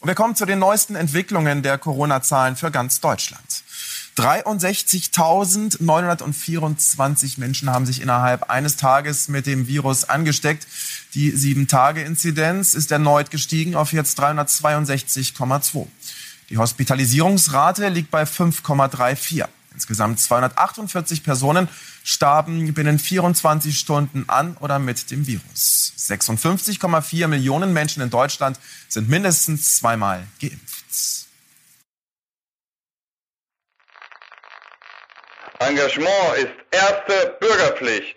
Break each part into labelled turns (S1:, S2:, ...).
S1: Und wir kommen zu den neuesten Entwicklungen der Corona-Zahlen für ganz Deutschland. 63.924 Menschen haben sich innerhalb eines Tages mit dem Virus angesteckt. Die Sieben-Tage-Inzidenz ist erneut gestiegen auf jetzt 362,2. Die Hospitalisierungsrate liegt bei 5,34. Insgesamt 248 Personen starben binnen 24 Stunden an oder mit dem Virus. 56,4 Millionen Menschen in Deutschland sind mindestens zweimal geimpft.
S2: Engagement ist erste Bürgerpflicht.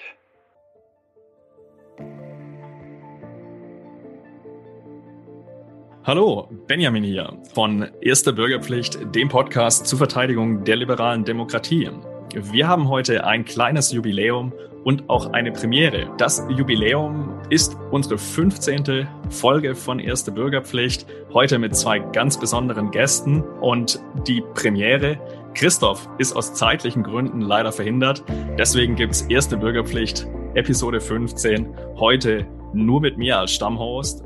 S3: Hallo, Benjamin hier von Erste Bürgerpflicht, dem Podcast zur Verteidigung der liberalen Demokratie. Wir haben heute ein kleines Jubiläum und auch eine Premiere. Das Jubiläum ist unsere 15. Folge von Erste Bürgerpflicht, heute mit zwei ganz besonderen Gästen und die Premiere Christoph ist aus zeitlichen Gründen leider verhindert. Deswegen gibt's erste Bürgerpflicht, Episode 15, heute nur mit mir als Stammhost.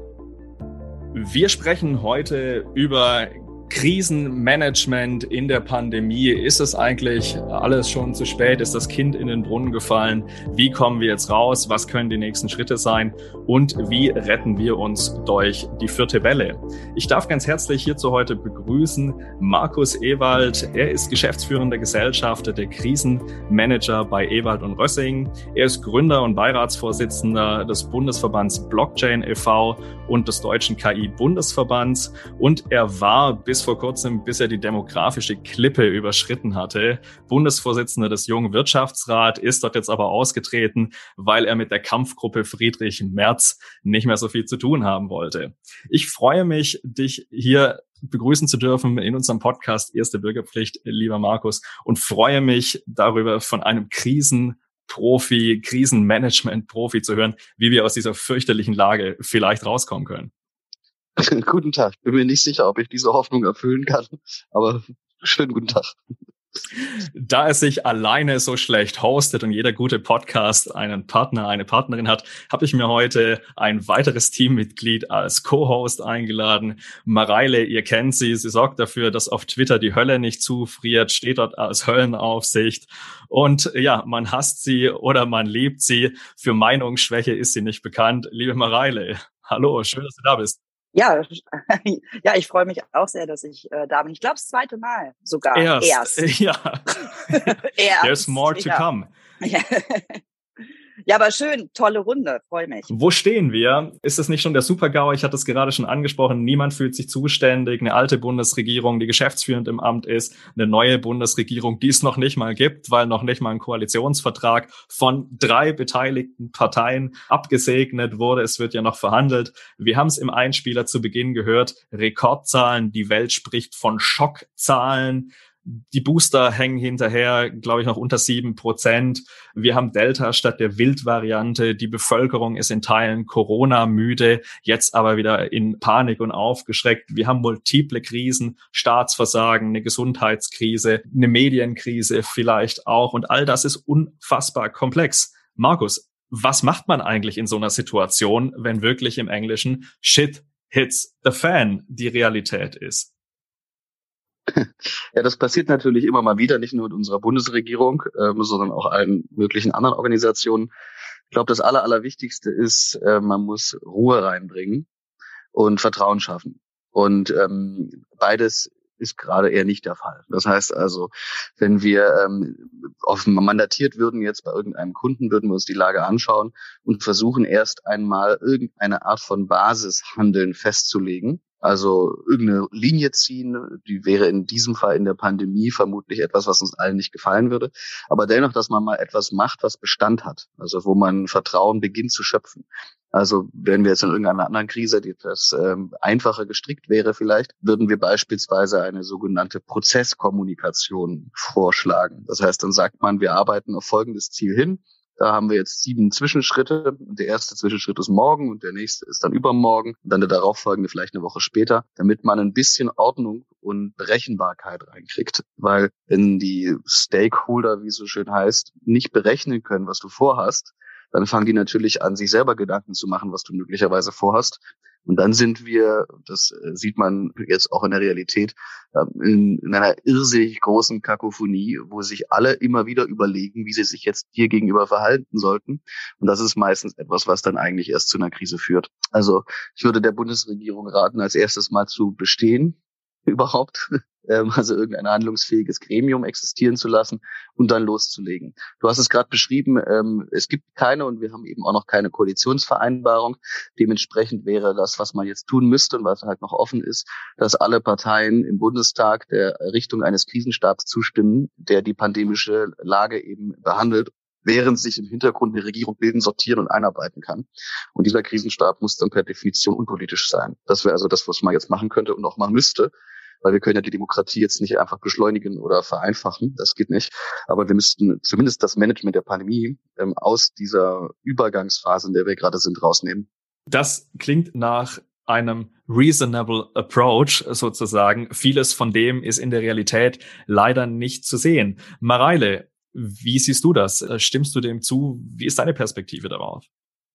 S3: Wir sprechen heute über Krisenmanagement in der Pandemie? Ist es eigentlich alles schon zu spät? Ist das Kind in den Brunnen gefallen? Wie kommen wir jetzt raus? Was können die nächsten Schritte sein? Und wie retten wir uns durch die vierte Welle? Ich darf ganz herzlich hierzu heute begrüßen Markus Ewald. Er ist geschäftsführender Gesellschafter der Krisenmanager bei Ewald und Rössing. Er ist Gründer und Beiratsvorsitzender des Bundesverbands Blockchain e.V. und des Deutschen KI-Bundesverbands. Und er war bis vor kurzem, bis er die demografische Klippe überschritten hatte. Bundesvorsitzender des Jungen Wirtschaftsrat ist dort jetzt aber ausgetreten, weil er mit der Kampfgruppe Friedrich Merz nicht mehr so viel zu tun haben wollte. Ich freue mich, dich hier begrüßen zu dürfen in unserem Podcast Erste Bürgerpflicht, lieber Markus, und freue mich darüber, von einem Krisen Profi, Krisenmanagement-Profi zu hören, wie wir aus dieser fürchterlichen Lage vielleicht rauskommen können.
S4: guten Tag. Bin mir nicht sicher, ob ich diese Hoffnung erfüllen kann, aber schönen guten Tag.
S3: Da es sich alleine so schlecht hostet und jeder gute Podcast einen Partner, eine Partnerin hat, habe ich mir heute ein weiteres Teammitglied als Co-Host eingeladen. Mareile, ihr kennt sie. Sie sorgt dafür, dass auf Twitter die Hölle nicht zufriert, steht dort als Höllenaufsicht. Und ja, man hasst sie oder man liebt sie. Für Meinungsschwäche ist sie nicht bekannt. Liebe Mareile, hallo, schön, dass du da bist.
S5: Ja, ja, ich freue mich auch sehr, dass ich äh, da bin. Ich glaube, das zweite Mal sogar.
S3: Erst. Erst. Ja. Erst. There's more to ja. come. Ja.
S5: Aber schön, tolle Runde, freue mich.
S3: Wo stehen wir? Ist es nicht schon der Supergau? Ich hatte es gerade schon angesprochen. Niemand fühlt sich zuständig. Eine alte Bundesregierung, die geschäftsführend im Amt ist. Eine neue Bundesregierung, die es noch nicht mal gibt, weil noch nicht mal ein Koalitionsvertrag von drei beteiligten Parteien abgesegnet wurde. Es wird ja noch verhandelt. Wir haben es im Einspieler zu Beginn gehört. Rekordzahlen. Die Welt spricht von Schockzahlen. Die Booster hängen hinterher, glaube ich, noch unter sieben Prozent. Wir haben Delta statt der Wildvariante. Die Bevölkerung ist in Teilen Corona müde, jetzt aber wieder in Panik und aufgeschreckt. Wir haben multiple Krisen, Staatsversagen, eine Gesundheitskrise, eine Medienkrise vielleicht auch. Und all das ist unfassbar komplex. Markus, was macht man eigentlich in so einer Situation, wenn wirklich im Englischen Shit hits the fan die Realität ist?
S4: Ja, das passiert natürlich immer mal wieder, nicht nur in unserer Bundesregierung, ähm, sondern auch allen möglichen anderen Organisationen. Ich glaube, das Aller, Allerwichtigste ist, äh, man muss Ruhe reinbringen und Vertrauen schaffen. Und ähm, beides ist gerade eher nicht der Fall. Das heißt also, wenn wir ähm, auf mandatiert würden jetzt bei irgendeinem Kunden, würden wir uns die Lage anschauen und versuchen erst einmal irgendeine Art von Basishandeln festzulegen, also irgendeine Linie ziehen, die wäre in diesem Fall in der Pandemie vermutlich etwas, was uns allen nicht gefallen würde. Aber dennoch, dass man mal etwas macht, was Bestand hat. Also wo man Vertrauen beginnt zu schöpfen. Also wenn wir jetzt in irgendeiner anderen Krise, die etwas ähm, einfacher gestrickt wäre vielleicht, würden wir beispielsweise eine sogenannte Prozesskommunikation vorschlagen. Das heißt, dann sagt man, wir arbeiten auf folgendes Ziel hin da haben wir jetzt sieben Zwischenschritte. Der erste Zwischenschritt ist morgen und der nächste ist dann übermorgen und dann der darauffolgende vielleicht eine Woche später, damit man ein bisschen Ordnung und Berechenbarkeit reinkriegt. Weil wenn die Stakeholder, wie es so schön heißt, nicht berechnen können, was du vorhast, dann fangen die natürlich an, sich selber Gedanken zu machen, was du möglicherweise vorhast. Und dann sind wir, das äh, sieht man jetzt auch in der Realität, ähm, in, in einer irrsinnig großen Kakophonie, wo sich alle immer wieder überlegen, wie sie sich jetzt hier gegenüber verhalten sollten. Und das ist meistens etwas, was dann eigentlich erst zu einer Krise führt. Also ich würde der Bundesregierung raten, als erstes mal zu bestehen, überhaupt, ähm, also irgendein handlungsfähiges Gremium existieren zu lassen und dann loszulegen. Du hast es gerade beschrieben, ähm, es gibt keine und wir haben eben auch noch keine Koalitionsvereinbarung. Dementsprechend wäre das, was man jetzt tun müsste und was halt noch offen ist, dass alle Parteien im Bundestag der Errichtung eines Krisenstabs zustimmen, der die pandemische Lage eben behandelt während sich im Hintergrund eine Regierung bilden, sortieren und einarbeiten kann. Und dieser Krisenstab muss dann per Definition unpolitisch sein. Das wäre also das, was man jetzt machen könnte und auch machen müsste weil wir können ja die Demokratie jetzt nicht einfach beschleunigen oder vereinfachen, das geht nicht. Aber wir müssten zumindest das Management der Pandemie ähm, aus dieser Übergangsphase, in der wir gerade sind, rausnehmen.
S3: Das klingt nach einem reasonable approach sozusagen. Vieles von dem ist in der Realität leider nicht zu sehen. Mareile, wie siehst du das? Stimmst du dem zu? Wie ist deine Perspektive darauf?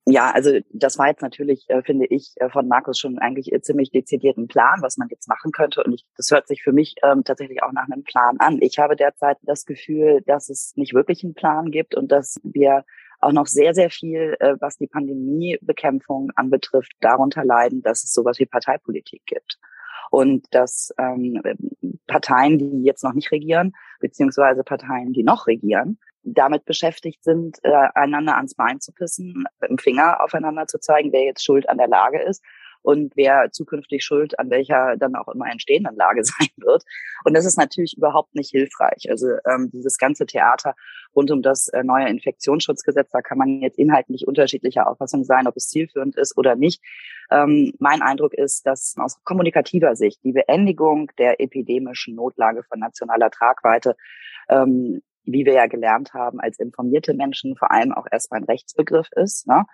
S5: Ja, also das war jetzt natürlich, äh, finde ich, äh, von Markus schon eigentlich ziemlich dezidierten Plan, was man jetzt machen könnte. Und ich, das hört sich für mich ähm, tatsächlich auch nach einem Plan an. Ich habe derzeit das Gefühl, dass es nicht wirklich einen Plan gibt und dass wir auch noch sehr, sehr viel, äh, was die Pandemiebekämpfung anbetrifft, darunter leiden, dass es sowas wie Parteipolitik gibt. Und dass ähm, Parteien, die jetzt noch nicht regieren, beziehungsweise Parteien, die noch regieren, damit beschäftigt sind, äh, einander ans Bein zu pissen, mit dem Finger aufeinander zu zeigen, wer jetzt schuld an der Lage ist und wer zukünftig schuld an welcher dann auch immer entstehenden Lage sein wird. Und das ist natürlich überhaupt nicht hilfreich. Also ähm, dieses ganze Theater rund um das äh, neue Infektionsschutzgesetz, da kann man jetzt inhaltlich unterschiedlicher Auffassung sein, ob es zielführend ist oder nicht. Ähm, mein Eindruck ist, dass aus kommunikativer Sicht die Beendigung der epidemischen Notlage von nationaler Tragweite ähm, wie wir ja gelernt haben, als informierte Menschen vor allem auch erstmal ein Rechtsbegriff ist, ne?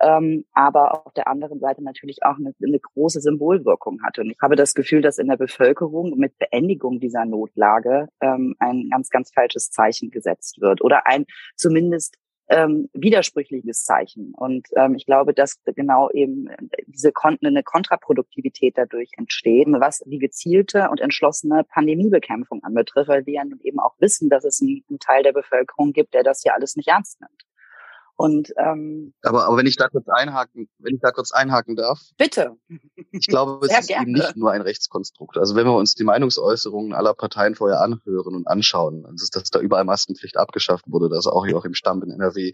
S5: ähm, aber auf der anderen Seite natürlich auch eine, eine große Symbolwirkung hat. Und ich habe das Gefühl, dass in der Bevölkerung mit Beendigung dieser Notlage ähm, ein ganz, ganz falsches Zeichen gesetzt wird oder ein zumindest ähm, widersprüchliches Zeichen. Und ähm, ich glaube, dass genau eben diese Kon eine Kontraproduktivität dadurch entsteht, was die gezielte und entschlossene Pandemiebekämpfung anbetrifft, weil wir eben auch wissen, dass es einen, einen Teil der Bevölkerung gibt, der das ja alles nicht ernst nimmt. Und ähm,
S4: aber, aber wenn ich da kurz einhaken, wenn ich da kurz einhaken darf.
S5: Bitte.
S4: Ich glaube, es ist eben nicht nur ein Rechtskonstrukt. Also wenn wir uns die Meinungsäußerungen aller Parteien vorher anhören und anschauen, dass, dass da überall Maskenpflicht abgeschafft wurde, dass auch hier auch im Stamm in NRW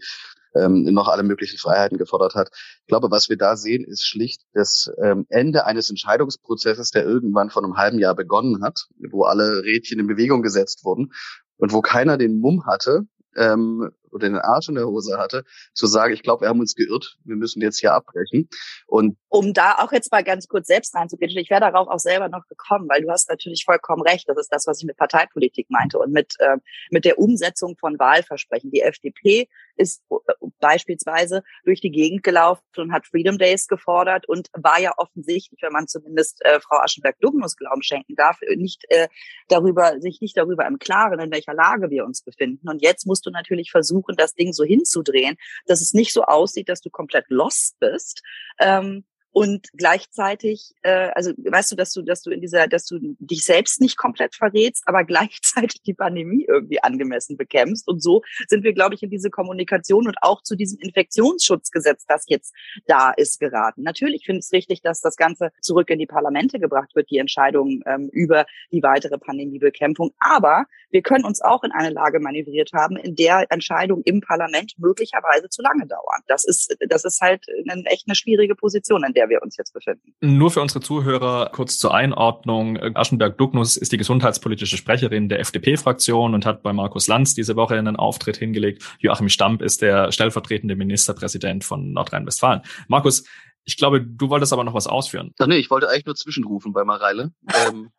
S4: ähm, noch alle möglichen Freiheiten gefordert hat. Ich glaube, was wir da sehen, ist schlicht das ähm, Ende eines Entscheidungsprozesses, der irgendwann vor einem halben Jahr begonnen hat, wo alle Rädchen in Bewegung gesetzt wurden und wo keiner den Mumm hatte, ähm, oder den Arsch in der Hose hatte, zu sagen, ich glaube, wir haben uns geirrt, wir müssen jetzt hier abbrechen. Und
S5: um da auch jetzt mal ganz kurz selbst reinzugehen, ich wäre darauf auch selber noch gekommen, weil du hast natürlich vollkommen recht. Das ist das, was ich mit Parteipolitik meinte und mit äh, mit der Umsetzung von Wahlversprechen. Die FDP ist äh, beispielsweise durch die Gegend gelaufen und hat Freedom Days gefordert und war ja offensichtlich, wenn man zumindest äh, Frau Aschenberg-Dugnus Glauben schenken darf, nicht äh, darüber sich nicht darüber im Klaren, in welcher Lage wir uns befinden. Und jetzt musst du natürlich versuchen, das Ding so hinzudrehen, dass es nicht so aussieht, dass du komplett lost bist. Ähm, und gleichzeitig, äh, also weißt du, dass du, dass du in dieser, dass du dich selbst nicht komplett verrätst, aber gleichzeitig die Pandemie irgendwie angemessen bekämpfst. Und so sind wir, glaube ich, in diese Kommunikation und auch zu diesem Infektionsschutzgesetz, das jetzt da ist, geraten. Natürlich finde ich es richtig, dass das Ganze zurück in die Parlamente gebracht wird, die Entscheidung ähm, über die weitere Pandemiebekämpfung. Aber wir können uns auch in eine Lage manövriert haben, in der Entscheidungen im Parlament möglicherweise zu lange dauern. Das ist, das ist halt eine, echt eine schwierige Position, in der wir uns jetzt befinden.
S3: Nur für unsere Zuhörer kurz zur Einordnung. Aschenberg-Dugnus ist die gesundheitspolitische Sprecherin der FDP-Fraktion und hat bei Markus Lanz diese Woche einen Auftritt hingelegt. Joachim Stamp ist der stellvertretende Ministerpräsident von Nordrhein-Westfalen. Markus, ich glaube, du wolltest aber noch was ausführen.
S4: Ach nee, ich wollte eigentlich nur zwischenrufen bei Mareile. ähm,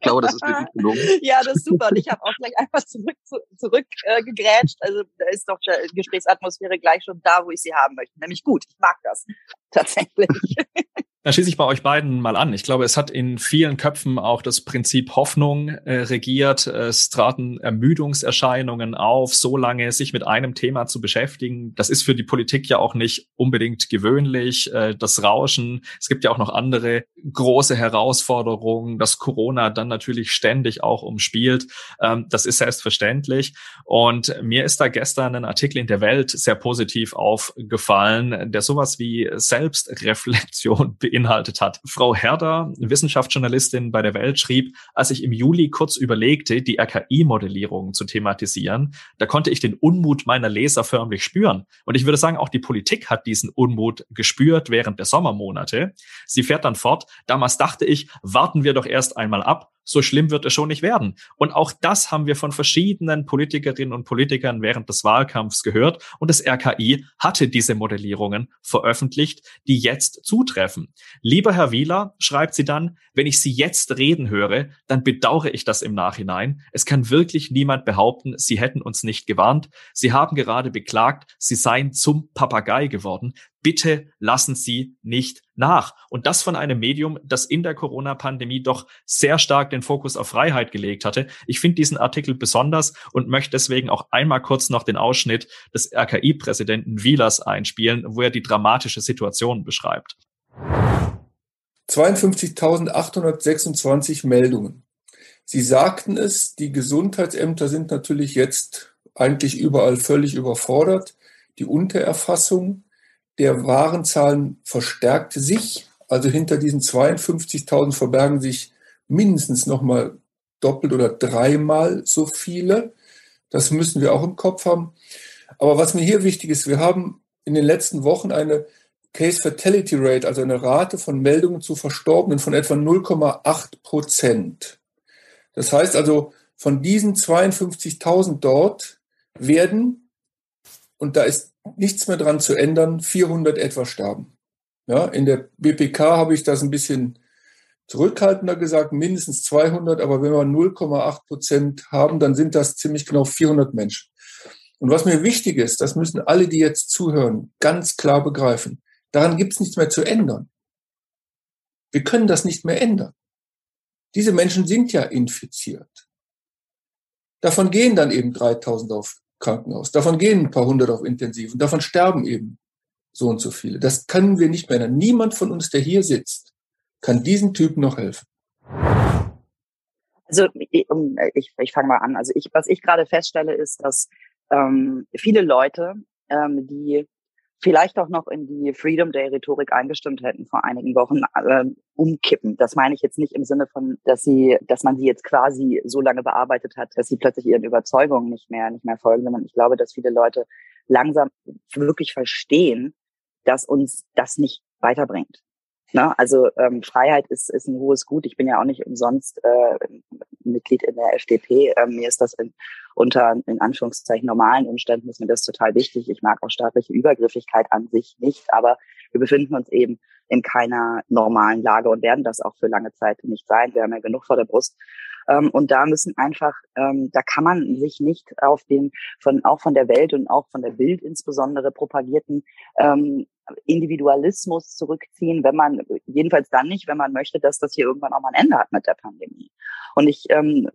S4: glaube, das ist gut gelungen.
S5: ja, das ist super. Und ich habe auch gleich einfach zurück, zurück äh, gegrätscht. Also da ist doch die Gesprächsatmosphäre gleich schon da, wo ich sie haben möchte. Nämlich gut. Ich mag das tatsächlich.
S3: Dann schließe ich bei euch beiden mal an. Ich glaube, es hat in vielen Köpfen auch das Prinzip Hoffnung äh, regiert. Es traten Ermüdungserscheinungen auf, so lange sich mit einem Thema zu beschäftigen. Das ist für die Politik ja auch nicht unbedingt gewöhnlich. Äh, das Rauschen. Es gibt ja auch noch andere große Herausforderungen, dass Corona dann natürlich ständig auch umspielt. Ähm, das ist selbstverständlich. Und mir ist da gestern ein Artikel in der Welt sehr positiv aufgefallen, der sowas wie Selbstreflexion beinhaltet beinhaltet hat. Frau Herder, Wissenschaftsjournalistin bei der Welt, schrieb, als ich im Juli kurz überlegte, die RKI-Modellierung zu thematisieren, da konnte ich den Unmut meiner Leser förmlich spüren. Und ich würde sagen, auch die Politik hat diesen Unmut gespürt während der Sommermonate. Sie fährt dann fort. Damals dachte ich, warten wir doch erst einmal ab so schlimm wird es schon nicht werden. Und auch das haben wir von verschiedenen Politikerinnen und Politikern während des Wahlkampfs gehört. Und das RKI hatte diese Modellierungen veröffentlicht, die jetzt zutreffen. Lieber Herr Wieler, schreibt sie dann, wenn ich Sie jetzt reden höre, dann bedauere ich das im Nachhinein. Es kann wirklich niemand behaupten, Sie hätten uns nicht gewarnt. Sie haben gerade beklagt, Sie seien zum Papagei geworden bitte lassen Sie nicht nach. Und das von einem Medium, das in der Corona-Pandemie doch sehr stark den Fokus auf Freiheit gelegt hatte. Ich finde diesen Artikel besonders und möchte deswegen auch einmal kurz noch den Ausschnitt des RKI-Präsidenten Wielers einspielen, wo er die dramatische Situation beschreibt.
S6: 52.826 Meldungen. Sie sagten es, die Gesundheitsämter sind natürlich jetzt eigentlich überall völlig überfordert. Die Untererfassung der Warenzahlen verstärkt sich. Also hinter diesen 52.000 verbergen sich mindestens nochmal doppelt oder dreimal so viele. Das müssen wir auch im Kopf haben. Aber was mir hier wichtig ist, wir haben in den letzten Wochen eine Case Fatality Rate, also eine Rate von Meldungen zu Verstorbenen von etwa 0,8 Prozent. Das heißt also, von diesen 52.000 dort werden, und da ist nichts mehr dran zu ändern, 400 etwa sterben. Ja, in der BPK habe ich das ein bisschen zurückhaltender gesagt, mindestens 200, aber wenn wir 0,8 Prozent haben, dann sind das ziemlich genau 400 Menschen. Und was mir wichtig ist, das müssen alle, die jetzt zuhören, ganz klar begreifen. Daran gibt es nichts mehr zu ändern. Wir können das nicht mehr ändern. Diese Menschen sind ja infiziert. Davon gehen dann eben 3000 auf Krankenhaus. Davon gehen ein paar hundert auf Intensiv und davon sterben eben so und so viele. Das können wir nicht mehr. Niemand von uns, der hier sitzt, kann diesen Typen noch helfen.
S5: Also ich, ich fange mal an. Also ich, was ich gerade feststelle, ist, dass ähm, viele Leute, ähm, die vielleicht auch noch in die Freedom Day Rhetorik eingestimmt hätten vor einigen Wochen, äh, umkippen. Das meine ich jetzt nicht im Sinne von, dass sie, dass man sie jetzt quasi so lange bearbeitet hat, dass sie plötzlich ihren Überzeugungen nicht mehr, nicht mehr folgen, sondern ich glaube, dass viele Leute langsam wirklich verstehen, dass uns das nicht weiterbringt. Ne? Also ähm, Freiheit ist, ist ein hohes Gut. Ich bin ja auch nicht umsonst äh, Mitglied in der FDP. Ähm, mir ist das in, unter in Anführungszeichen normalen Umständen ist mir das total wichtig. Ich mag auch staatliche Übergriffigkeit an sich nicht, aber wir befinden uns eben in keiner normalen Lage und werden das auch für lange Zeit nicht sein. Wir haben ja genug vor der Brust. Ähm, und da müssen einfach, ähm, da kann man sich nicht auf den von auch von der Welt und auch von der Bild insbesondere propagierten ähm, Individualismus zurückziehen, wenn man, jedenfalls dann nicht, wenn man möchte, dass das hier irgendwann auch mal ein Ende hat mit der Pandemie. Und ich ähm,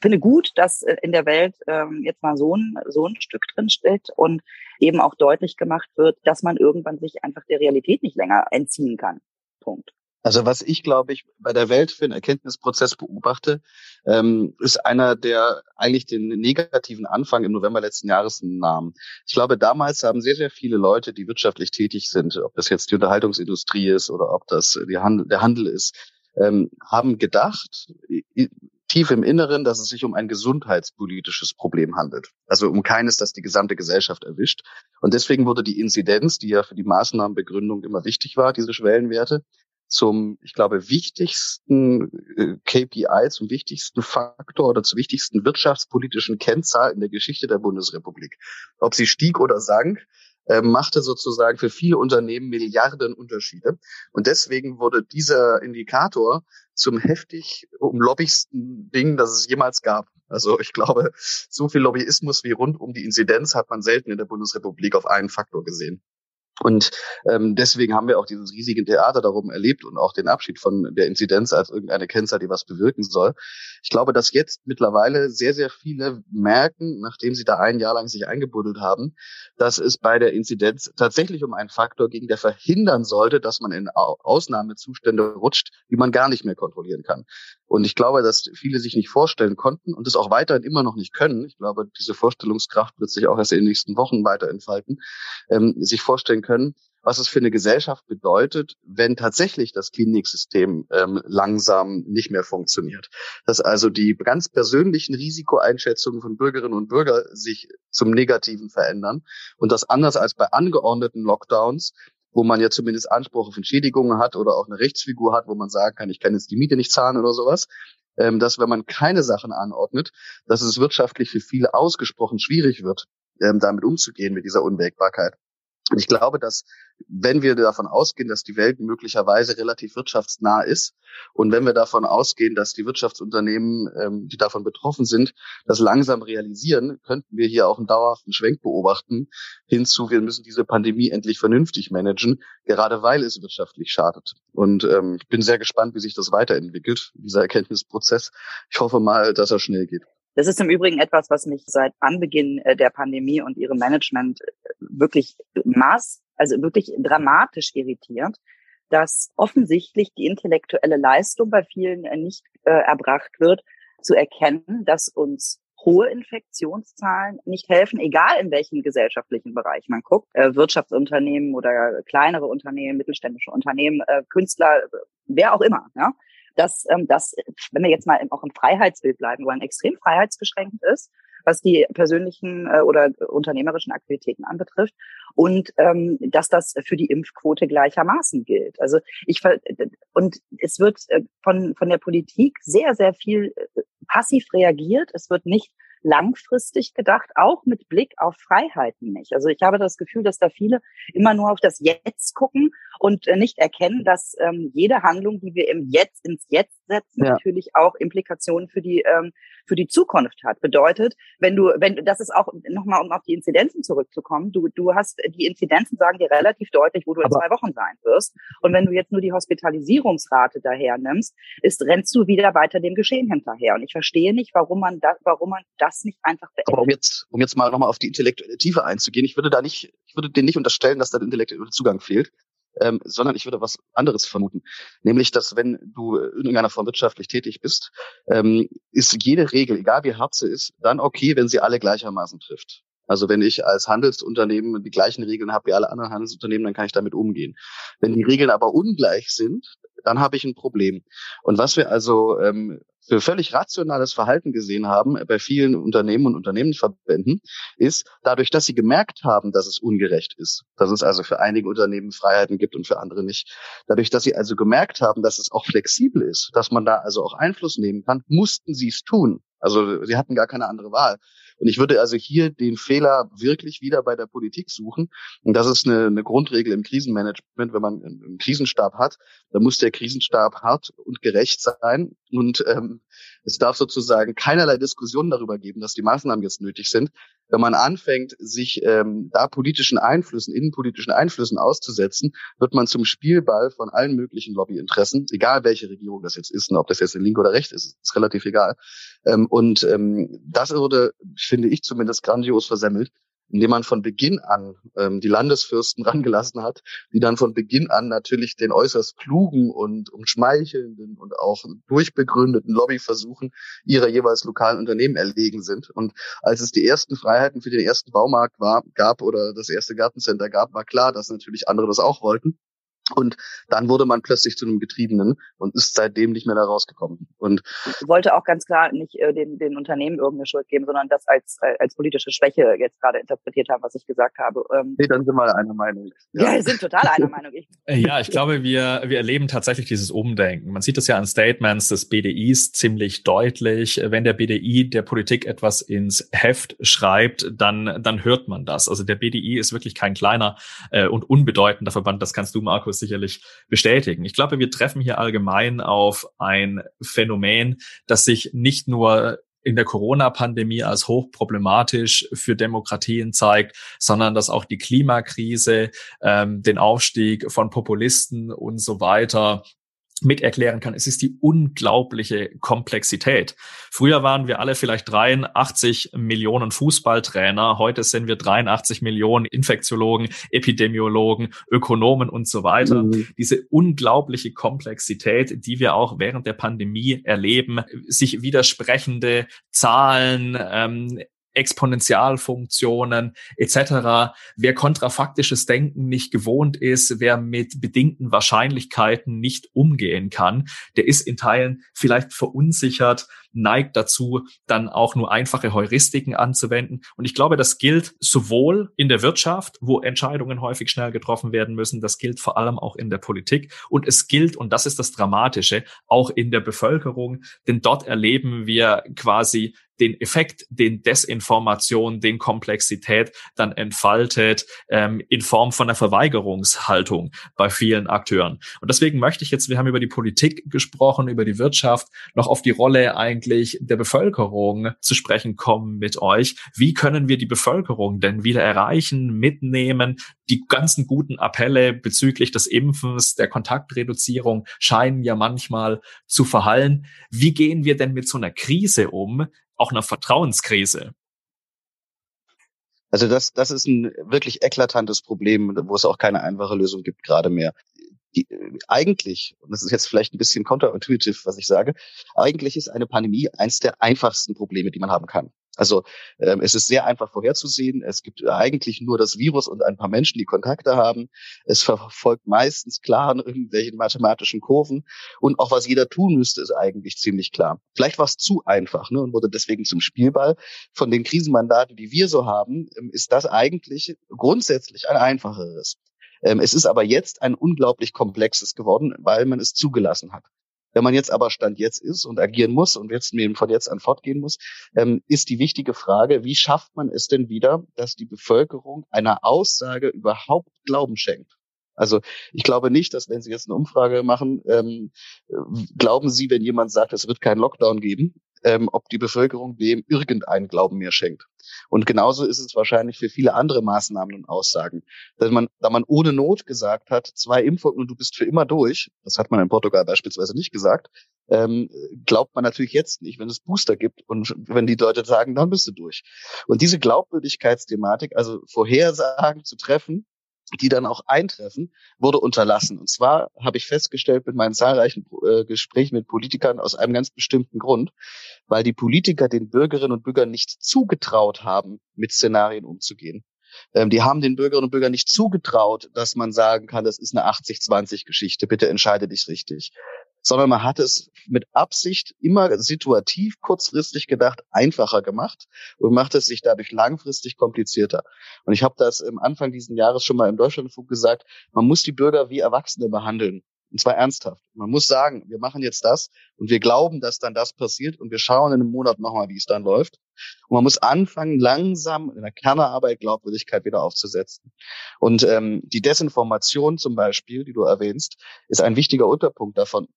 S5: finde gut, dass in der Welt ähm, jetzt mal so ein, so ein Stück drin steht und eben auch deutlich gemacht wird, dass man irgendwann sich einfach der Realität nicht länger entziehen kann. Punkt.
S4: Also was ich, glaube ich, bei der Welt für einen Erkenntnisprozess beobachte, ähm, ist einer, der eigentlich den negativen Anfang im November letzten Jahres nahm. Ich glaube, damals haben sehr, sehr viele Leute, die wirtschaftlich tätig sind, ob das jetzt die Unterhaltungsindustrie ist oder ob das Handel, der Handel ist, ähm, haben gedacht, tief im Inneren, dass es sich um ein gesundheitspolitisches Problem handelt. Also um keines, das die gesamte Gesellschaft erwischt. Und deswegen wurde die Inzidenz, die ja für die Maßnahmenbegründung immer wichtig war, diese Schwellenwerte, zum, ich glaube, wichtigsten äh, KPI, zum wichtigsten Faktor oder zur wichtigsten wirtschaftspolitischen Kennzahl in der Geschichte der Bundesrepublik. Ob sie stieg oder sank, äh, machte sozusagen für viele Unternehmen Milliarden Unterschiede. Und deswegen wurde dieser Indikator zum heftig umlobbigsten Ding, das es jemals gab. Also ich glaube, so viel Lobbyismus wie rund um die Inzidenz hat man selten in der Bundesrepublik auf einen Faktor gesehen. Und ähm, deswegen haben wir auch dieses riesige Theater darum erlebt und auch den Abschied von der Inzidenz als irgendeine Kennzahl, die was bewirken soll. Ich glaube, dass jetzt mittlerweile sehr, sehr viele merken, nachdem sie da ein Jahr lang sich eingebuddelt haben, dass es bei der Inzidenz tatsächlich um einen Faktor ging, der verhindern sollte, dass man in Ausnahmezustände rutscht, die man gar nicht mehr kontrollieren kann. Und ich glaube, dass viele sich nicht vorstellen konnten und es auch weiterhin immer noch nicht können. Ich glaube, diese Vorstellungskraft wird sich auch erst in den nächsten Wochen weiter entfalten, ähm, sich vorstellen können, was es für eine Gesellschaft bedeutet, wenn tatsächlich das Kliniksystem ähm, langsam nicht mehr funktioniert. Dass also die ganz persönlichen Risikoeinschätzungen von Bürgerinnen und Bürgern sich zum Negativen verändern und das anders als bei angeordneten Lockdowns wo man ja zumindest Anspruch auf Entschädigungen hat oder auch eine Rechtsfigur hat, wo man sagen kann, ich kann jetzt die Miete nicht zahlen oder sowas, ähm, dass wenn man keine Sachen anordnet, dass es wirtschaftlich für viele ausgesprochen schwierig wird, ähm, damit umzugehen mit dieser Unwägbarkeit. Und ich glaube, dass wenn wir davon ausgehen, dass die Welt möglicherweise relativ wirtschaftsnah ist und wenn wir davon ausgehen, dass die Wirtschaftsunternehmen, ähm, die davon betroffen sind, das langsam realisieren, könnten wir hier auch einen dauerhaften Schwenk beobachten hinzu, wir müssen diese Pandemie endlich vernünftig managen, gerade weil es wirtschaftlich schadet. Und ähm, ich bin sehr gespannt, wie sich das weiterentwickelt, dieser Erkenntnisprozess. Ich hoffe mal, dass er schnell geht.
S5: Das ist im Übrigen etwas, was mich seit Anbeginn äh, der Pandemie und ihrem Management äh, wirklich maß, also wirklich dramatisch irritiert, dass offensichtlich die intellektuelle Leistung bei vielen äh, nicht äh, erbracht wird, zu erkennen, dass uns hohe Infektionszahlen nicht helfen, egal in welchem gesellschaftlichen Bereich man guckt, äh, Wirtschaftsunternehmen oder kleinere Unternehmen, mittelständische Unternehmen, äh, Künstler, wer auch immer. Ja? Dass ähm, das, wenn wir jetzt mal auch im Freiheitsbild bleiben wollen, extrem freiheitsbeschränkt ist, was die persönlichen äh, oder unternehmerischen Aktivitäten anbetrifft und ähm, dass das für die Impfquote gleichermaßen gilt. Also ich und es wird äh, von von der Politik sehr sehr viel äh, passiv reagiert. Es wird nicht langfristig gedacht, auch mit Blick auf Freiheiten nicht. Also ich habe das Gefühl, dass da viele immer nur auf das Jetzt gucken und äh, nicht erkennen, dass ähm, jede Handlung, die wir im Jetzt ins Jetzt setzen, ja. natürlich auch Implikationen für die ähm, für die Zukunft hat. Bedeutet, wenn du, wenn das ist auch nochmal, um auf die Inzidenzen zurückzukommen, du du hast die Inzidenzen sagen dir relativ deutlich, wo du in zwei Wochen sein wirst. Und wenn du jetzt nur die Hospitalisierungsrate daher nimmst, ist rennst du wieder weiter dem Geschehen hinterher. Und ich verstehe nicht, warum man das, warum man das nicht einfach
S4: beendet. Aber um jetzt um jetzt mal nochmal auf die intellektuelle Tiefe einzugehen, ich würde da nicht, ich würde dir nicht unterstellen, dass da der intellektuelle Zugang fehlt ähm, sondern ich würde was anderes vermuten. Nämlich, dass wenn du in irgendeiner Form wirtschaftlich tätig bist, ähm, ist jede Regel, egal wie hart sie ist, dann okay, wenn sie alle gleichermaßen trifft. Also wenn ich als Handelsunternehmen die gleichen Regeln habe wie alle anderen Handelsunternehmen, dann kann ich damit umgehen. Wenn die Regeln aber ungleich sind, dann habe ich ein Problem. Und was wir also ähm, für völlig rationales Verhalten gesehen haben bei vielen Unternehmen und Unternehmensverbänden, ist dadurch, dass sie gemerkt haben, dass es ungerecht ist, dass es also für einige Unternehmen Freiheiten gibt und für andere nicht. Dadurch, dass sie also gemerkt haben, dass es auch flexibel ist, dass man da also auch Einfluss nehmen kann, mussten sie es tun. Also sie hatten gar keine andere Wahl. Und ich würde also hier den Fehler wirklich wieder bei der Politik suchen. Und das ist eine, eine Grundregel im Krisenmanagement. Wenn man einen Krisenstab hat, dann muss der Krisenstab hart und gerecht sein. Und ähm, es darf sozusagen keinerlei Diskussion darüber geben, dass die Maßnahmen jetzt nötig sind. Wenn man anfängt, sich ähm, da politischen Einflüssen, innenpolitischen Einflüssen auszusetzen, wird man zum Spielball von allen möglichen Lobbyinteressen, egal welche Regierung das jetzt ist und ob das jetzt eine linke oder rechts ist, ist relativ egal. Ähm, und ähm, das wurde, finde ich zumindest, grandios versemmelt indem man von Beginn an ähm, die Landesfürsten rangelassen hat, die dann von Beginn an natürlich den äußerst klugen und umschmeichelnden und auch durchbegründeten Lobbyversuchen ihrer jeweils lokalen Unternehmen erlegen sind. Und als es die ersten Freiheiten für den ersten Baumarkt war, gab oder das erste Gartencenter gab, war klar, dass natürlich andere das auch wollten. Und dann wurde man plötzlich zu einem Getriebenen und ist seitdem nicht mehr da rausgekommen. Und
S5: ich wollte auch ganz klar nicht äh, den, den Unternehmen irgendeine Schuld geben, sondern das als, äh, als politische Schwäche jetzt gerade interpretiert haben, was ich gesagt habe.
S4: Ähm, nee, dann sind wir einer Meinung.
S5: Ja, ja wir sind total einer Meinung.
S3: Ich. Äh, ja, ich glaube, wir, wir erleben tatsächlich dieses Umdenken. Man sieht das ja an Statements des BDIs ziemlich deutlich. Wenn der BDI der Politik etwas ins Heft schreibt, dann, dann hört man das. Also der BDI ist wirklich kein kleiner äh, und unbedeutender Verband. Das kannst du, Markus, sicherlich bestätigen. Ich glaube, wir treffen hier allgemein auf ein Phänomen, das sich nicht nur in der Corona-Pandemie als hochproblematisch für Demokratien zeigt, sondern dass auch die Klimakrise, ähm, den Aufstieg von Populisten und so weiter mit erklären kann. Es ist die unglaubliche Komplexität. Früher waren wir alle vielleicht 83 Millionen Fußballtrainer. Heute sind wir 83 Millionen Infektiologen, Epidemiologen, Ökonomen und so weiter. Mhm. Diese unglaubliche Komplexität, die wir auch während der Pandemie erleben, sich widersprechende Zahlen, ähm, Exponentialfunktionen etc. Wer kontrafaktisches Denken nicht gewohnt ist, wer mit bedingten Wahrscheinlichkeiten nicht umgehen kann, der ist in Teilen vielleicht verunsichert, neigt dazu, dann auch nur einfache Heuristiken anzuwenden. Und ich glaube, das gilt sowohl in der Wirtschaft, wo Entscheidungen häufig schnell getroffen werden müssen, das gilt vor allem auch in der Politik und es gilt, und das ist das Dramatische, auch in der Bevölkerung, denn dort erleben wir quasi den Effekt, den Desinformation, den Komplexität dann entfaltet ähm, in Form von einer Verweigerungshaltung bei vielen Akteuren. Und deswegen möchte ich jetzt, wir haben über die Politik gesprochen, über die Wirtschaft, noch auf die Rolle eigentlich der Bevölkerung zu sprechen kommen mit euch. Wie können wir die Bevölkerung denn wieder erreichen, mitnehmen? Die ganzen guten Appelle bezüglich des Impfens, der Kontaktreduzierung scheinen ja manchmal zu verhallen. Wie gehen wir denn mit so einer Krise um, auch einer Vertrauenskrise.
S4: Also das, das ist ein wirklich eklatantes Problem, wo es auch keine einfache Lösung gibt gerade mehr. Die, eigentlich, und das ist jetzt vielleicht ein bisschen counterintuitiv, was ich sage, eigentlich ist eine Pandemie eins der einfachsten Probleme, die man haben kann. Also ähm, es ist sehr einfach vorherzusehen. Es gibt eigentlich nur das Virus und ein paar Menschen, die Kontakte haben. Es verfolgt meistens klar in irgendwelchen mathematischen Kurven. Und auch was jeder tun müsste, ist eigentlich ziemlich klar. Vielleicht war es zu einfach ne, und wurde deswegen zum Spielball. Von den Krisenmandaten, die wir so haben, ähm, ist das eigentlich grundsätzlich ein einfacheres. Ähm, es ist aber jetzt ein unglaublich komplexes geworden, weil man es zugelassen hat. Wenn man jetzt aber Stand jetzt ist und agieren muss und jetzt von jetzt an fortgehen muss, ähm, ist die wichtige Frage, wie schafft man es denn wieder, dass die Bevölkerung einer Aussage überhaupt Glauben schenkt? Also ich glaube nicht, dass wenn Sie jetzt eine Umfrage machen, ähm, glauben Sie, wenn jemand sagt, es wird keinen Lockdown geben, ähm, ob die Bevölkerung dem irgendeinen Glauben mehr schenkt. Und genauso ist es wahrscheinlich für viele andere Maßnahmen und Aussagen. Dass man, da man ohne Not gesagt hat, zwei Impfungen und du bist für immer durch, das hat man in Portugal beispielsweise nicht gesagt, ähm, glaubt man natürlich jetzt nicht, wenn es Booster gibt und wenn die Leute sagen, dann bist du durch. Und diese Glaubwürdigkeitsthematik, also Vorhersagen zu treffen, die dann auch eintreffen, wurde unterlassen. Und zwar habe ich festgestellt mit meinen zahlreichen äh, Gesprächen mit Politikern aus einem ganz bestimmten Grund, weil die Politiker den Bürgerinnen und Bürgern nicht zugetraut haben, mit Szenarien umzugehen. Ähm, die haben den Bürgerinnen und Bürgern nicht zugetraut, dass man sagen kann, das ist eine 80-20-Geschichte, bitte entscheide dich richtig sondern man hat es mit Absicht immer situativ, kurzfristig gedacht, einfacher gemacht und macht es sich dadurch langfristig komplizierter. Und ich habe das im Anfang dieses Jahres schon mal im Deutschlandfunk gesagt, man muss die Bürger wie Erwachsene behandeln. Und zwar ernsthaft. Man muss sagen, wir machen jetzt das und wir glauben, dass dann das passiert und wir schauen in einem Monat nochmal, wie es dann läuft. Und man muss anfangen, langsam in der Kernarbeit Glaubwürdigkeit wieder aufzusetzen. Und ähm, die Desinformation zum Beispiel, die du erwähnst, ist ein wichtiger Unterpunkt davon.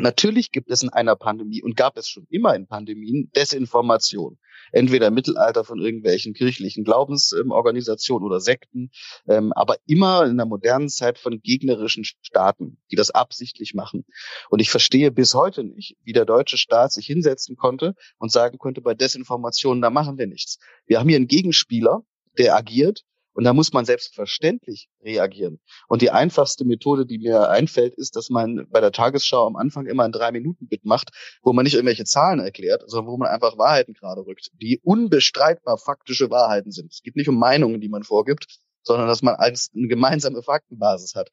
S4: Natürlich gibt es in einer Pandemie und gab es schon immer in Pandemien Desinformation. Entweder im Mittelalter von irgendwelchen kirchlichen Glaubensorganisationen oder Sekten, ähm, aber immer in der modernen Zeit von gegnerischen Staaten, die das absichtlich machen. Und ich verstehe bis heute nicht, wie der deutsche Staat sich hinsetzen konnte und sagen konnte, bei Desinformation, da machen wir nichts. Wir haben hier einen Gegenspieler, der agiert und da muss man selbstverständlich reagieren. Und die einfachste Methode, die mir einfällt, ist, dass man bei der Tagesschau am Anfang immer ein Drei-Minuten-Bit macht, wo man nicht irgendwelche Zahlen erklärt, sondern wo man einfach Wahrheiten gerade rückt, die unbestreitbar faktische Wahrheiten sind. Es geht nicht um Meinungen, die man vorgibt, sondern dass man als eine gemeinsame Faktenbasis hat.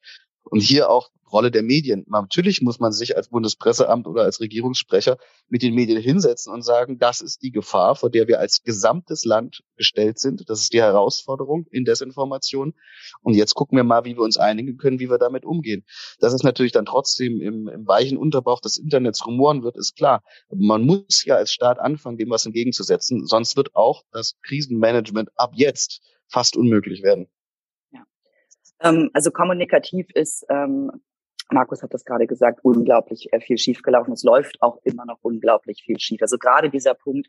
S4: Und hier auch Rolle der Medien. Natürlich muss man sich als Bundespresseamt oder als Regierungssprecher mit den Medien hinsetzen und sagen, das ist die Gefahr, vor der wir als gesamtes Land gestellt sind. Das ist die Herausforderung in Desinformation. Und jetzt gucken wir mal, wie wir uns einigen können, wie wir damit umgehen. Dass es natürlich dann trotzdem im, im weichen Unterbauch des Internets rumoren wird, ist klar. Man muss ja als Staat anfangen, dem was entgegenzusetzen. Sonst wird auch das Krisenmanagement ab jetzt fast unmöglich werden.
S5: Ähm, also kommunikativ ist ähm, Markus hat das gerade gesagt, unglaublich äh, viel schiefgelaufen. Es läuft auch immer noch unglaublich viel schief. Also gerade dieser Punkt,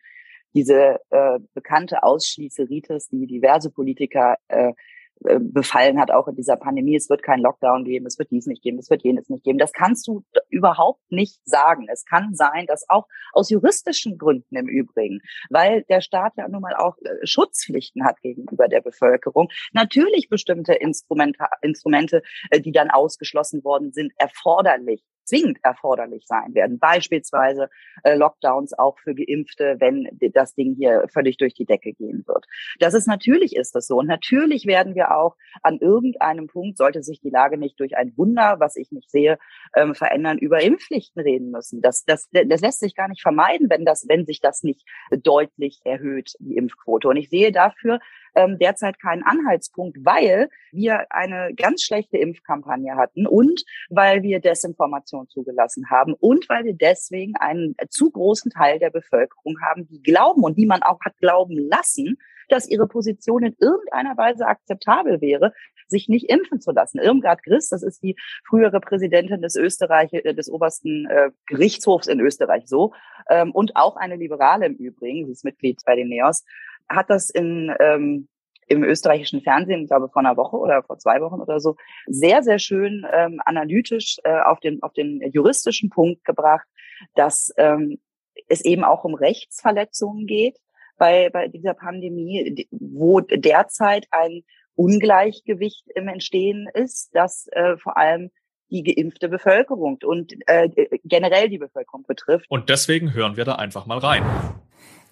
S5: diese äh, bekannte Ausschließeritis, die diverse Politiker äh, befallen hat, auch in dieser Pandemie. Es wird keinen Lockdown geben, es wird dies nicht geben, es wird jenes nicht geben. Das kannst du überhaupt nicht sagen. Es kann sein, dass auch aus juristischen Gründen im Übrigen, weil der Staat ja nun mal auch äh, Schutzpflichten hat gegenüber der Bevölkerung, natürlich bestimmte Instrumente, Instrumente, äh, die dann ausgeschlossen worden sind, erforderlich zwingend erforderlich sein werden. Beispielsweise äh, Lockdowns auch für Geimpfte, wenn das Ding hier völlig durch die Decke gehen wird. Das ist natürlich ist das so. Und natürlich werden wir auch an irgendeinem Punkt, sollte sich die Lage nicht durch ein Wunder, was ich nicht sehe, ähm, verändern, über Impfpflichten reden müssen. Das, das, das lässt sich gar nicht vermeiden, wenn das, wenn sich das nicht deutlich erhöht, die Impfquote. Und ich sehe dafür ähm, derzeit keinen Anhaltspunkt, weil wir eine ganz schlechte Impfkampagne hatten und weil wir Desinformation zugelassen haben und weil wir deswegen einen zu großen Teil der Bevölkerung haben, die glauben und die man auch hat glauben lassen, dass ihre Position in irgendeiner Weise akzeptabel wäre, sich nicht impfen zu lassen. Irmgard Griss, das ist die frühere Präsidentin des Österreich, äh, des obersten äh, Gerichtshofs in Österreich so, ähm, und auch eine Liberale im Übrigen, sie ist Mitglied bei den NEOS, hat das in, ähm, im österreichischen Fernsehen, ich glaube vor einer Woche oder vor zwei Wochen oder so, sehr, sehr schön ähm, analytisch äh, auf, den, auf den juristischen Punkt gebracht, dass ähm, es eben auch um Rechtsverletzungen geht bei, bei dieser Pandemie, wo derzeit ein Ungleichgewicht im Entstehen ist, das äh, vor allem die geimpfte Bevölkerung und äh, generell die Bevölkerung betrifft.
S3: Und deswegen hören wir da einfach mal rein.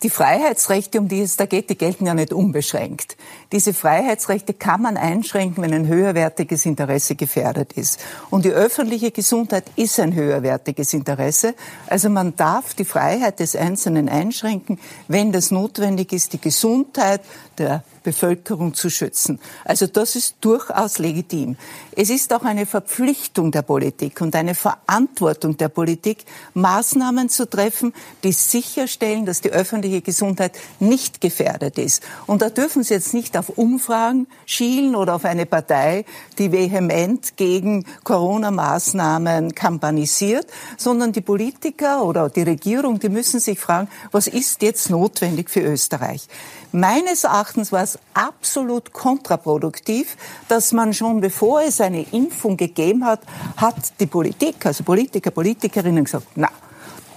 S7: Die Freiheitsrechte, um die es da geht, die gelten ja nicht unbeschränkt. Diese Freiheitsrechte kann man einschränken, wenn ein höherwertiges Interesse gefährdet ist. Und die öffentliche Gesundheit ist ein höherwertiges Interesse. Also man darf die Freiheit des Einzelnen einschränken, wenn das notwendig ist, die Gesundheit der Bevölkerung zu schützen. Also das ist durchaus legitim. Es ist auch eine Verpflichtung der Politik und eine Verantwortung der Politik, Maßnahmen zu treffen, die sicherstellen, dass die öffentliche Gesundheit nicht gefährdet ist. Und da dürfen Sie jetzt nicht auf Umfragen schielen oder auf eine Partei, die vehement gegen Corona-Maßnahmen kampanisiert, sondern die Politiker oder die Regierung, die müssen sich fragen, was ist jetzt notwendig für Österreich? Meines Erachtens war es absolut kontraproduktiv, dass man schon bevor es eine Impfung gegeben hat, hat die Politik, also Politiker, Politikerinnen gesagt, na,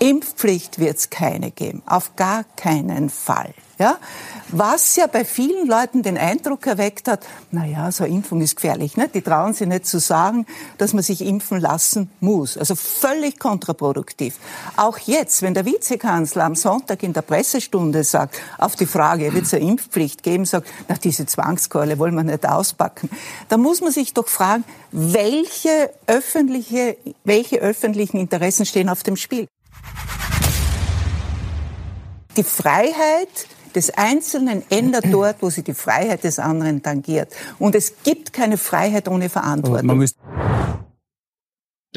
S7: Impfpflicht wird es keine geben, auf gar keinen Fall. Ja? Was ja bei vielen Leuten den Eindruck erweckt hat, na ja, so eine Impfung ist gefährlich. Ne? Die trauen sich nicht zu sagen, dass man sich impfen lassen muss. Also völlig kontraproduktiv. Auch jetzt, wenn der Vizekanzler am Sonntag in der Pressestunde sagt, auf die Frage, wird es eine Impfpflicht geben, sagt, na, diese Zwangskeule wollen wir nicht auspacken. Da muss man sich doch fragen, welche öffentliche, welche öffentlichen Interessen stehen auf dem Spiel? Die Freiheit des Einzelnen ändert dort, wo sie die Freiheit des anderen tangiert. Und es gibt keine Freiheit ohne Verantwortung.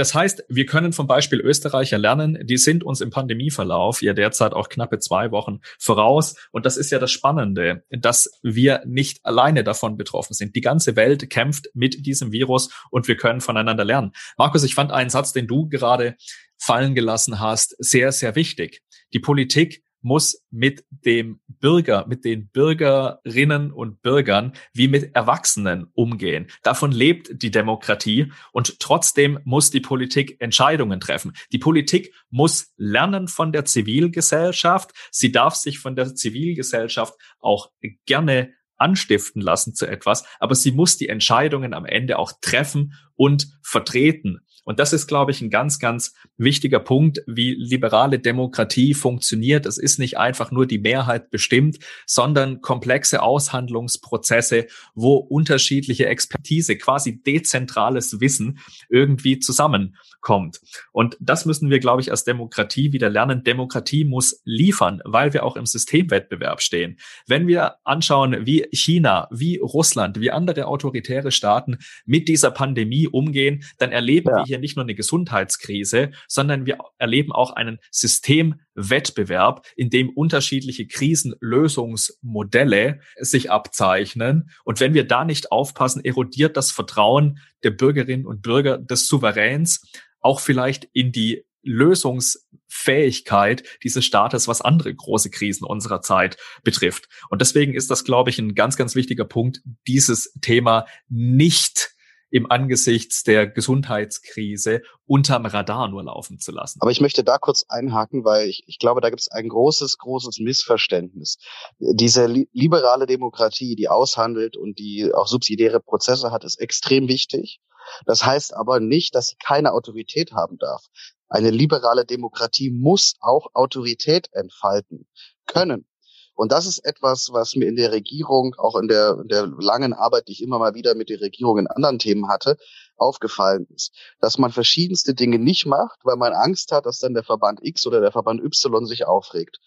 S3: Das heißt, wir können vom Beispiel Österreicher lernen, die sind uns im Pandemieverlauf ja derzeit auch knappe zwei Wochen voraus. Und das ist ja das Spannende, dass wir nicht alleine davon betroffen sind. Die ganze Welt kämpft mit diesem Virus und wir können voneinander lernen. Markus, ich fand einen Satz, den du gerade fallen gelassen hast, sehr, sehr wichtig. Die Politik muss mit dem Bürger, mit den Bürgerinnen und Bürgern wie mit Erwachsenen umgehen. Davon lebt die Demokratie und trotzdem muss die Politik Entscheidungen treffen. Die Politik muss lernen von der Zivilgesellschaft. Sie darf sich von der Zivilgesellschaft auch gerne anstiften lassen zu etwas, aber sie muss die Entscheidungen am Ende auch treffen und vertreten. Und das ist, glaube ich, ein ganz, ganz wichtiger Punkt, wie liberale Demokratie funktioniert. Es ist nicht einfach nur die Mehrheit bestimmt, sondern komplexe Aushandlungsprozesse, wo unterschiedliche Expertise, quasi dezentrales Wissen irgendwie zusammenkommt. Und das müssen wir, glaube ich, als Demokratie wieder lernen. Demokratie muss liefern, weil wir auch im Systemwettbewerb stehen. Wenn wir anschauen, wie China, wie Russland, wie andere autoritäre Staaten mit dieser Pandemie umgehen, dann erleben ja. wir hier nicht nur eine Gesundheitskrise, sondern wir erleben auch einen Systemwettbewerb, in dem unterschiedliche Krisenlösungsmodelle sich abzeichnen. Und wenn wir da nicht aufpassen, erodiert das Vertrauen der Bürgerinnen und Bürger des Souveräns auch vielleicht in die Lösungsfähigkeit dieses Staates, was andere große Krisen unserer Zeit betrifft. Und deswegen ist das, glaube ich, ein ganz, ganz wichtiger Punkt, dieses Thema nicht im Angesichts der Gesundheitskrise unterm Radar nur laufen zu lassen.
S4: Aber ich möchte da kurz einhaken, weil ich, ich glaube, da gibt es ein großes, großes Missverständnis. Diese li liberale Demokratie, die aushandelt und die auch subsidiäre Prozesse hat, ist extrem wichtig. Das heißt aber nicht, dass sie keine Autorität haben darf. Eine liberale Demokratie muss auch Autorität entfalten können. Und das ist etwas, was mir in der Regierung, auch in der, in der langen Arbeit, die ich immer mal wieder mit der Regierung in anderen Themen hatte, aufgefallen ist. Dass man verschiedenste Dinge nicht macht, weil man Angst hat, dass dann der Verband X oder der Verband Y sich aufregt.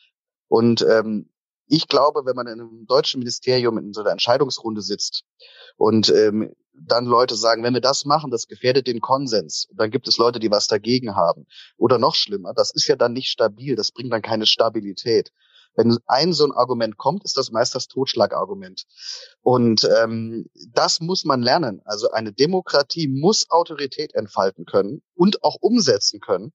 S4: Und ähm, ich glaube, wenn man in einem deutschen Ministerium in so einer Entscheidungsrunde sitzt und ähm, dann Leute sagen, wenn wir das machen, das gefährdet den Konsens, dann gibt es Leute, die was dagegen haben. Oder noch schlimmer, das ist ja dann nicht stabil, das bringt dann keine Stabilität. Wenn ein so ein Argument kommt, ist das meist das Totschlagargument. Und ähm, das muss man lernen. Also eine Demokratie muss Autorität entfalten können und auch umsetzen können,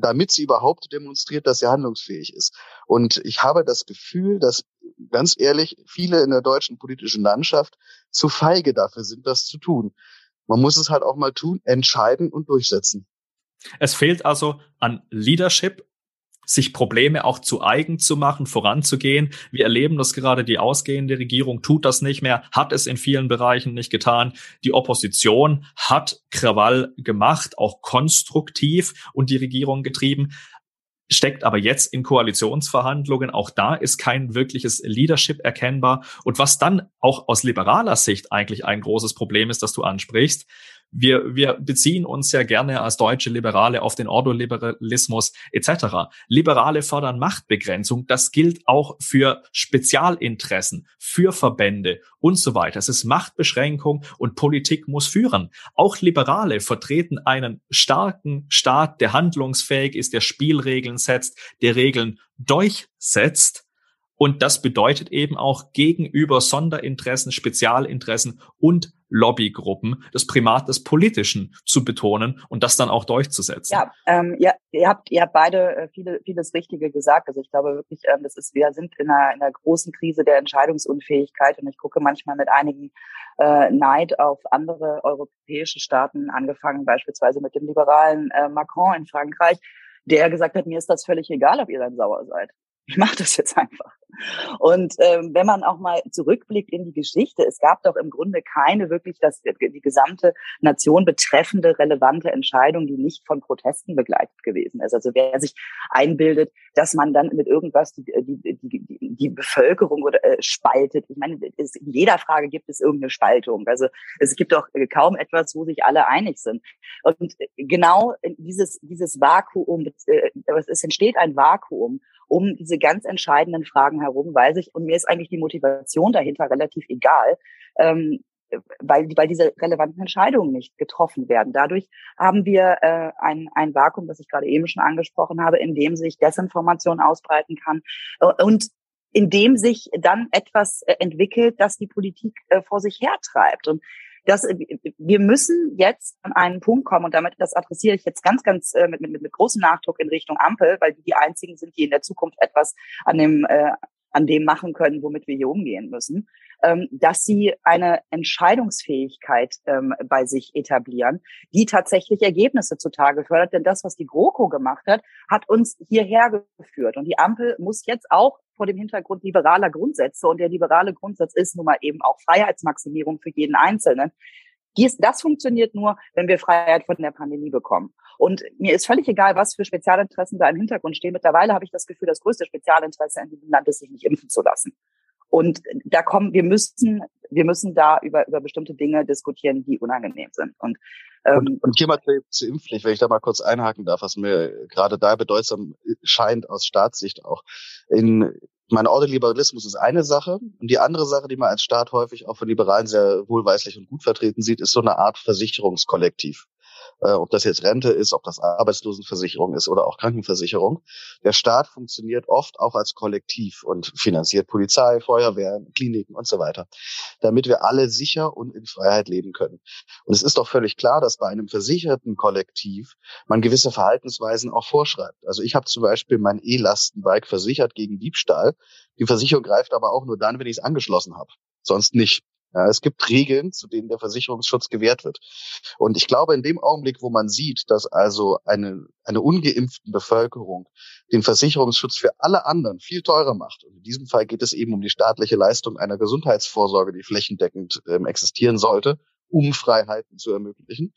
S4: damit sie überhaupt demonstriert, dass sie handlungsfähig ist. Und ich habe das Gefühl, dass ganz ehrlich viele in der deutschen politischen Landschaft zu feige dafür sind, das zu tun. Man muss es halt auch mal tun, entscheiden und durchsetzen.
S3: Es fehlt also an Leadership sich Probleme auch zu eigen zu machen, voranzugehen. Wir erleben das gerade, die ausgehende Regierung tut das nicht mehr, hat es in vielen Bereichen nicht getan. Die Opposition hat Krawall gemacht, auch konstruktiv und die Regierung getrieben steckt aber jetzt in Koalitionsverhandlungen. Auch da ist kein wirkliches Leadership erkennbar. Und was dann auch aus liberaler Sicht eigentlich ein großes Problem ist, das du ansprichst, wir, wir beziehen uns ja gerne als deutsche Liberale auf den Ordoliberalismus etc. Liberale fördern Machtbegrenzung. Das gilt auch für Spezialinteressen, für Verbände und so weiter. Es ist Machtbeschränkung und Politik muss führen. Auch Liberale vertreten einen starken Staat, der handlungsfähig ist, der Spielregeln setzt, der Regeln durchsetzt und das bedeutet eben auch gegenüber Sonderinteressen, Spezialinteressen und Lobbygruppen das Primat des Politischen zu betonen und das dann auch durchzusetzen.
S5: Ja, ähm, ja ihr habt ihr habt beide äh, viele vieles Richtige gesagt. Also ich glaube wirklich, ähm, das ist wir sind in einer, in einer großen Krise der Entscheidungsunfähigkeit und ich gucke manchmal mit einigen äh, Neid auf andere europäische Staaten, angefangen beispielsweise mit dem liberalen äh, Macron in Frankreich, der gesagt hat, mir ist das völlig egal, ob ihr dann sauer seid ich mache das jetzt einfach. Und ähm, wenn man auch mal zurückblickt in die Geschichte, es gab doch im Grunde keine wirklich das, die gesamte Nation betreffende relevante Entscheidung, die nicht von Protesten begleitet gewesen ist. Also wer sich einbildet, dass man dann mit irgendwas die, die, die, die Bevölkerung oder, äh, spaltet. Ich meine, es, in jeder Frage gibt es irgendeine Spaltung. Also es gibt doch kaum etwas, wo sich alle einig sind. Und genau dieses, dieses Vakuum, äh, es entsteht ein Vakuum um diese ganz entscheidenden Fragen herum, weil sich, und mir ist eigentlich die Motivation dahinter relativ egal, ähm, weil, weil diese relevanten Entscheidungen nicht getroffen werden. Dadurch haben wir äh, ein, ein Vakuum, das ich gerade eben schon angesprochen habe, in dem sich Desinformation ausbreiten kann äh, und in dem sich dann etwas äh, entwickelt, das die Politik äh, vor sich hertreibt. Und dass äh, wir müssen jetzt an einen Punkt kommen und damit das adressiere ich jetzt ganz, ganz äh, mit, mit, mit großem Nachdruck in Richtung Ampel, weil die die einzigen sind, die in der Zukunft etwas an dem äh, an dem machen können, womit wir hier umgehen müssen, ähm, dass sie eine Entscheidungsfähigkeit ähm, bei sich etablieren, die tatsächlich Ergebnisse zutage fördert. Denn das, was die GroKo gemacht hat, hat uns hierher geführt. Und die Ampel muss jetzt auch vor dem Hintergrund liberaler Grundsätze. Und der liberale Grundsatz ist nun mal eben auch Freiheitsmaximierung für jeden Einzelnen. Dies, das funktioniert nur, wenn wir Freiheit von der Pandemie bekommen. Und mir ist völlig egal, was für Spezialinteressen da im Hintergrund stehen. Mittlerweile habe ich das Gefühl, das größte Spezialinteresse in diesem Land ist, sich nicht impfen zu lassen. Und da kommen, wir müssen, wir müssen da über, über bestimmte Dinge diskutieren, die unangenehm sind. Und,
S4: ähm, und, und hier mal zur, zur Impfpflicht, wenn ich da mal kurz einhaken darf, was mir gerade da bedeutsam scheint aus Staatssicht auch. In mein Ordoliberalismus ist eine Sache und die andere Sache, die man als Staat häufig auch von Liberalen sehr wohlweislich und gut vertreten sieht, ist so eine Art Versicherungskollektiv. Äh, ob das jetzt Rente ist, ob das Arbeitslosenversicherung ist oder auch Krankenversicherung. Der Staat funktioniert oft auch als Kollektiv und finanziert Polizei, Feuerwehr, Kliniken und so weiter, damit wir alle sicher und in Freiheit leben können. Und es ist doch völlig klar, dass bei einem versicherten Kollektiv man gewisse Verhaltensweisen auch vorschreibt. Also ich habe zum Beispiel mein E-Lastenbike versichert gegen Diebstahl. Die Versicherung greift aber auch nur dann, wenn ich es angeschlossen habe. Sonst nicht. Ja, es gibt Regeln, zu denen der Versicherungsschutz gewährt wird. Und ich glaube, in dem Augenblick, wo man sieht, dass also eine, eine ungeimpften Bevölkerung den Versicherungsschutz für alle anderen viel teurer macht, und in diesem Fall geht es eben um die staatliche Leistung einer Gesundheitsvorsorge, die flächendeckend ähm, existieren sollte, um Freiheiten zu ermöglichen.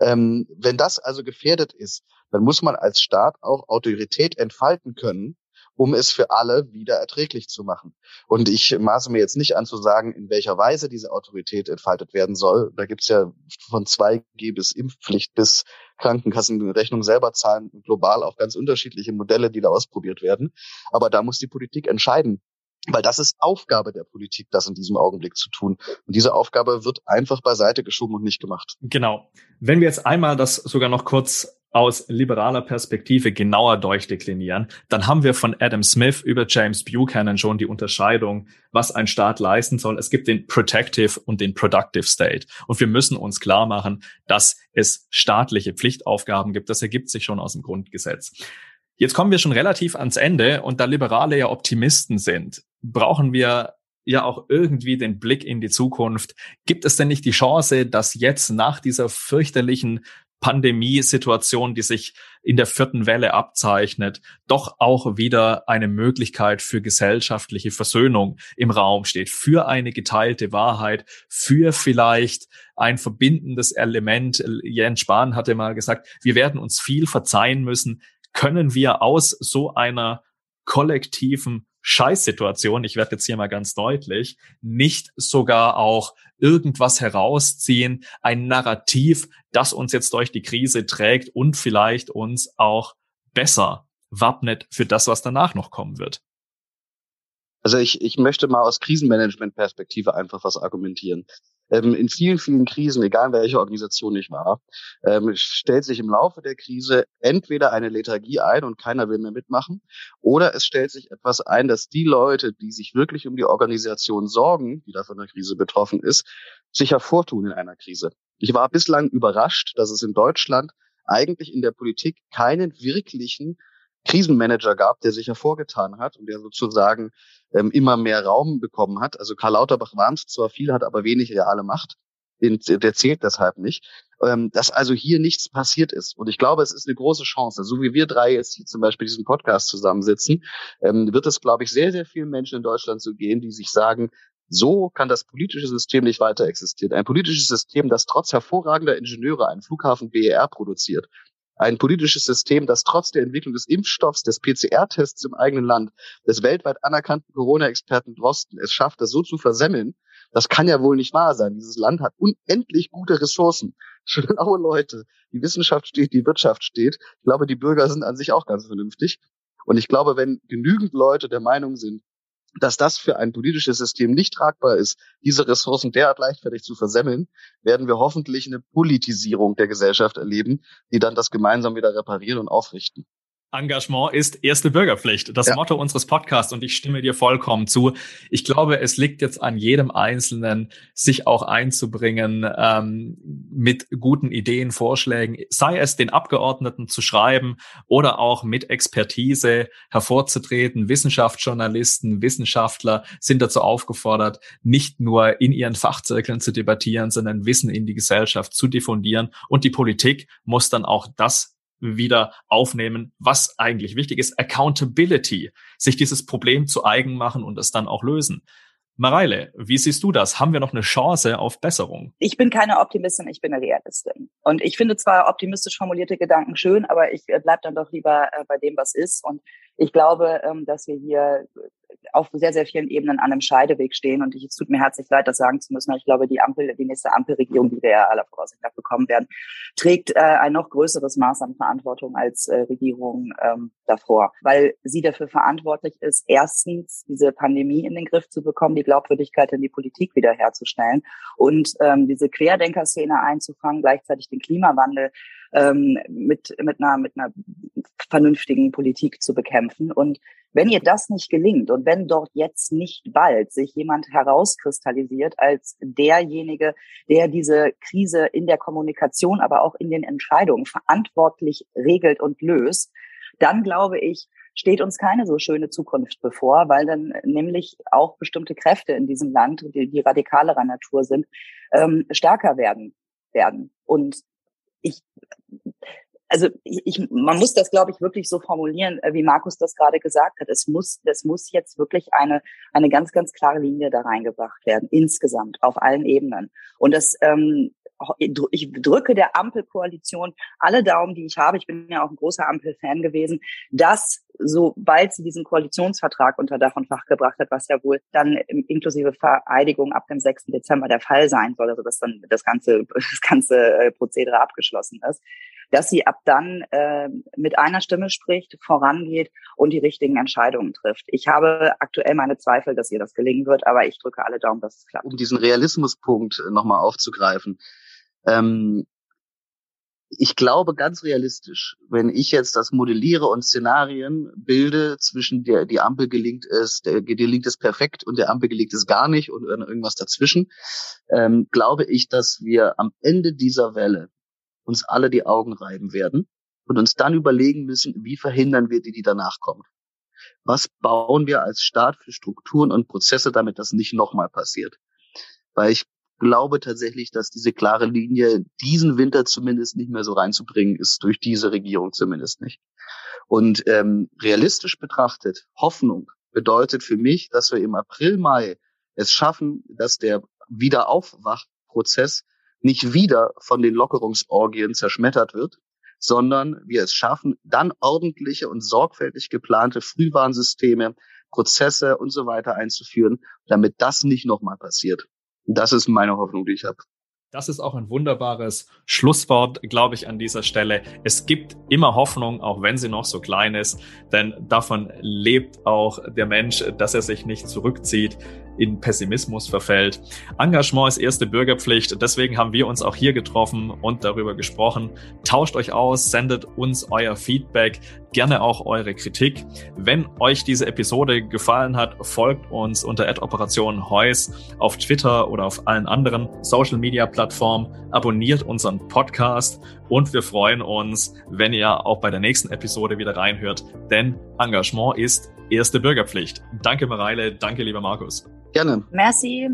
S4: Ähm, wenn das also gefährdet ist, dann muss man als Staat auch Autorität entfalten können, um es für alle wieder erträglich zu machen. Und ich maße mir jetzt nicht an zu sagen, in welcher Weise diese Autorität entfaltet werden soll. Da gibt's ja von 2G bis Impfpflicht bis Krankenkassenrechnung selber zahlen, global auch ganz unterschiedliche Modelle, die da ausprobiert werden. Aber da muss die Politik entscheiden, weil das ist Aufgabe der Politik, das in diesem Augenblick zu tun. Und diese Aufgabe wird einfach beiseite geschoben und nicht gemacht.
S3: Genau. Wenn wir jetzt einmal das sogar noch kurz aus liberaler Perspektive genauer durchdeklinieren, dann haben wir von Adam Smith über James Buchanan schon die Unterscheidung, was ein Staat leisten soll. Es gibt den Protective und den Productive State. Und wir müssen uns klar machen, dass es staatliche Pflichtaufgaben gibt. Das ergibt sich schon aus dem Grundgesetz. Jetzt kommen wir schon relativ ans Ende und da Liberale ja Optimisten sind, brauchen wir ja auch irgendwie den Blick in die Zukunft. Gibt es denn nicht die Chance, dass jetzt nach dieser fürchterlichen Pandemiesituation, die sich in der vierten Welle abzeichnet, doch auch wieder eine Möglichkeit für gesellschaftliche Versöhnung im Raum steht, für eine geteilte Wahrheit, für vielleicht ein verbindendes Element. Jens Spahn hatte mal gesagt, wir werden uns viel verzeihen müssen. Können wir aus so einer kollektiven Scheißsituation, ich werde jetzt hier mal ganz deutlich, nicht sogar auch irgendwas herausziehen, ein Narrativ, das uns jetzt durch die Krise trägt und vielleicht uns auch besser wappnet für das, was danach noch kommen wird.
S4: Also ich, ich möchte mal aus Krisenmanagement-Perspektive einfach was argumentieren ähm, in vielen, vielen Krisen, egal in welcher Organisation ich war, ähm, stellt sich im Laufe der Krise entweder eine Lethargie ein und keiner will mehr mitmachen, oder es stellt sich etwas ein, dass die Leute, die sich wirklich um die Organisation sorgen, die da von der Krise betroffen ist, sich hervortun in einer Krise. Ich war bislang überrascht, dass es in Deutschland eigentlich in der Politik keinen wirklichen Krisenmanager gab, der sich hervorgetan hat und der sozusagen ähm, immer mehr Raum bekommen hat. Also Karl Lauterbach warnt zwar viel, hat aber wenig reale Macht. Den, der zählt deshalb nicht. Ähm, dass also hier nichts passiert ist. Und ich glaube, es ist eine große Chance. So wie wir drei jetzt hier zum Beispiel diesen Podcast zusammensitzen, ähm, wird es, glaube ich, sehr, sehr vielen Menschen in Deutschland so gehen, die sich sagen, so kann das politische System nicht weiter existieren. Ein politisches System, das trotz hervorragender Ingenieure einen Flughafen BER produziert, ein politisches System, das trotz der Entwicklung des Impfstoffs, des PCR-Tests im eigenen Land, des weltweit anerkannten Corona-Experten Drosten es schafft, das so zu versemmeln, das kann ja wohl nicht wahr sein. Dieses Land hat unendlich gute Ressourcen, schlaue Leute. Die Wissenschaft steht, die Wirtschaft steht. Ich glaube, die Bürger sind an sich auch ganz vernünftig. Und ich glaube, wenn genügend Leute der Meinung sind, dass das für ein politisches System nicht tragbar ist, diese Ressourcen derart leichtfertig zu versemmeln, werden wir hoffentlich eine Politisierung der Gesellschaft erleben, die dann das gemeinsam wieder reparieren und aufrichten.
S3: Engagement ist erste Bürgerpflicht, das ja. Motto unseres Podcasts und ich stimme dir vollkommen zu. Ich glaube, es liegt jetzt an jedem Einzelnen, sich auch einzubringen ähm, mit guten Ideen, Vorschlägen, sei es den Abgeordneten zu schreiben oder auch mit Expertise hervorzutreten. Wissenschaftsjournalisten, Wissenschaftler sind dazu aufgefordert, nicht nur in ihren Fachzirkeln zu debattieren, sondern Wissen in die Gesellschaft zu diffundieren und die Politik muss dann auch das wieder aufnehmen, was eigentlich wichtig ist. Accountability, sich dieses Problem zu eigen machen und es dann auch lösen. Mareile, wie siehst du das? Haben wir noch eine Chance auf Besserung?
S5: Ich bin keine Optimistin, ich bin eine Realistin. Und ich finde zwar optimistisch formulierte Gedanken schön, aber ich äh, bleibe dann doch lieber äh, bei dem, was ist. Und ich glaube, ähm, dass wir hier auf sehr, sehr vielen Ebenen an einem Scheideweg stehen. Und ich, es tut mir herzlich leid, das sagen zu müssen. Ich glaube, die Ampel, die nächste Ampelregierung, die wir ja aller Voraussicht nach bekommen werden, trägt äh, ein noch größeres Maß an Verantwortung als äh, Regierung ähm, davor, weil sie dafür verantwortlich ist, erstens diese Pandemie in den Griff zu bekommen, die Glaubwürdigkeit in die Politik wiederherzustellen und ähm, diese Querdenker-Szene einzufangen, gleichzeitig den Klimawandel ähm, mit, mit, einer, mit einer vernünftigen Politik zu bekämpfen. Und wenn ihr das nicht gelingt und wenn dort jetzt nicht bald sich jemand herauskristallisiert als derjenige, der diese Krise in der Kommunikation, aber auch in den Entscheidungen verantwortlich regelt und löst, dann glaube ich, steht uns keine so schöne Zukunft bevor, weil dann nämlich auch bestimmte Kräfte in diesem Land, die, die radikalerer Natur sind, ähm, stärker werden werden. Und ich also ich, man muss das, glaube ich, wirklich so formulieren, äh, wie Markus das gerade gesagt hat. Es muss, es muss jetzt wirklich eine, eine ganz, ganz klare Linie da reingebracht werden, insgesamt, auf allen Ebenen. Und das, ähm, ich drücke der Ampelkoalition alle Daumen, die ich habe. Ich bin ja auch ein großer Ampel-Fan gewesen, dass sobald sie diesen Koalitionsvertrag unter Dach und Fach gebracht hat, was ja wohl dann inklusive Vereidigung ab dem 6. Dezember der Fall sein soll, also dass dann das ganze, das ganze äh, Prozedere abgeschlossen ist, dass sie ab dann äh, mit einer Stimme spricht, vorangeht und die richtigen Entscheidungen trifft. Ich habe aktuell meine Zweifel, dass ihr das gelingen wird, aber ich drücke alle Daumen, dass es klappt.
S4: Um diesen Realismuspunkt nochmal aufzugreifen. Ähm, ich glaube ganz realistisch, wenn ich jetzt das modelliere und Szenarien bilde zwischen der die Ampel gelingt es, der gelingt es perfekt und der Ampel gelingt es gar nicht und irgendwas dazwischen, ähm, glaube ich, dass wir am Ende dieser Welle uns alle die Augen reiben werden und uns dann überlegen müssen, wie verhindern wir die, die danach kommen. Was bauen wir als Staat für Strukturen und Prozesse, damit das nicht nochmal passiert? Weil ich glaube tatsächlich, dass diese klare Linie diesen Winter zumindest nicht mehr so reinzubringen ist, durch diese Regierung zumindest nicht. Und ähm, realistisch betrachtet, Hoffnung bedeutet für mich, dass wir im April, Mai es schaffen, dass der Wiederaufwachprozess nicht wieder von den Lockerungsorgien zerschmettert wird, sondern wir es schaffen, dann ordentliche und sorgfältig geplante Frühwarnsysteme, Prozesse und so weiter einzuführen, damit das nicht nochmal passiert. Das ist meine Hoffnung, die ich habe.
S3: Das ist auch ein wunderbares Schlusswort, glaube ich, an dieser Stelle. Es gibt immer Hoffnung, auch wenn sie noch so klein ist, denn davon lebt auch der Mensch, dass er sich nicht zurückzieht, in Pessimismus verfällt. Engagement ist erste Bürgerpflicht. Deswegen haben wir uns auch hier getroffen und darüber gesprochen. Tauscht euch aus, sendet uns euer Feedback, gerne auch eure Kritik. Wenn euch diese Episode gefallen hat, folgt uns unter Operation Heus auf Twitter oder auf allen anderen Social Media Plattformen. Abonniert unseren Podcast und wir freuen uns, wenn ihr auch bei der nächsten Episode wieder reinhört, denn Engagement ist erste Bürgerpflicht. Danke, Mareile. Danke, lieber Markus.
S4: Gerne.
S5: Merci.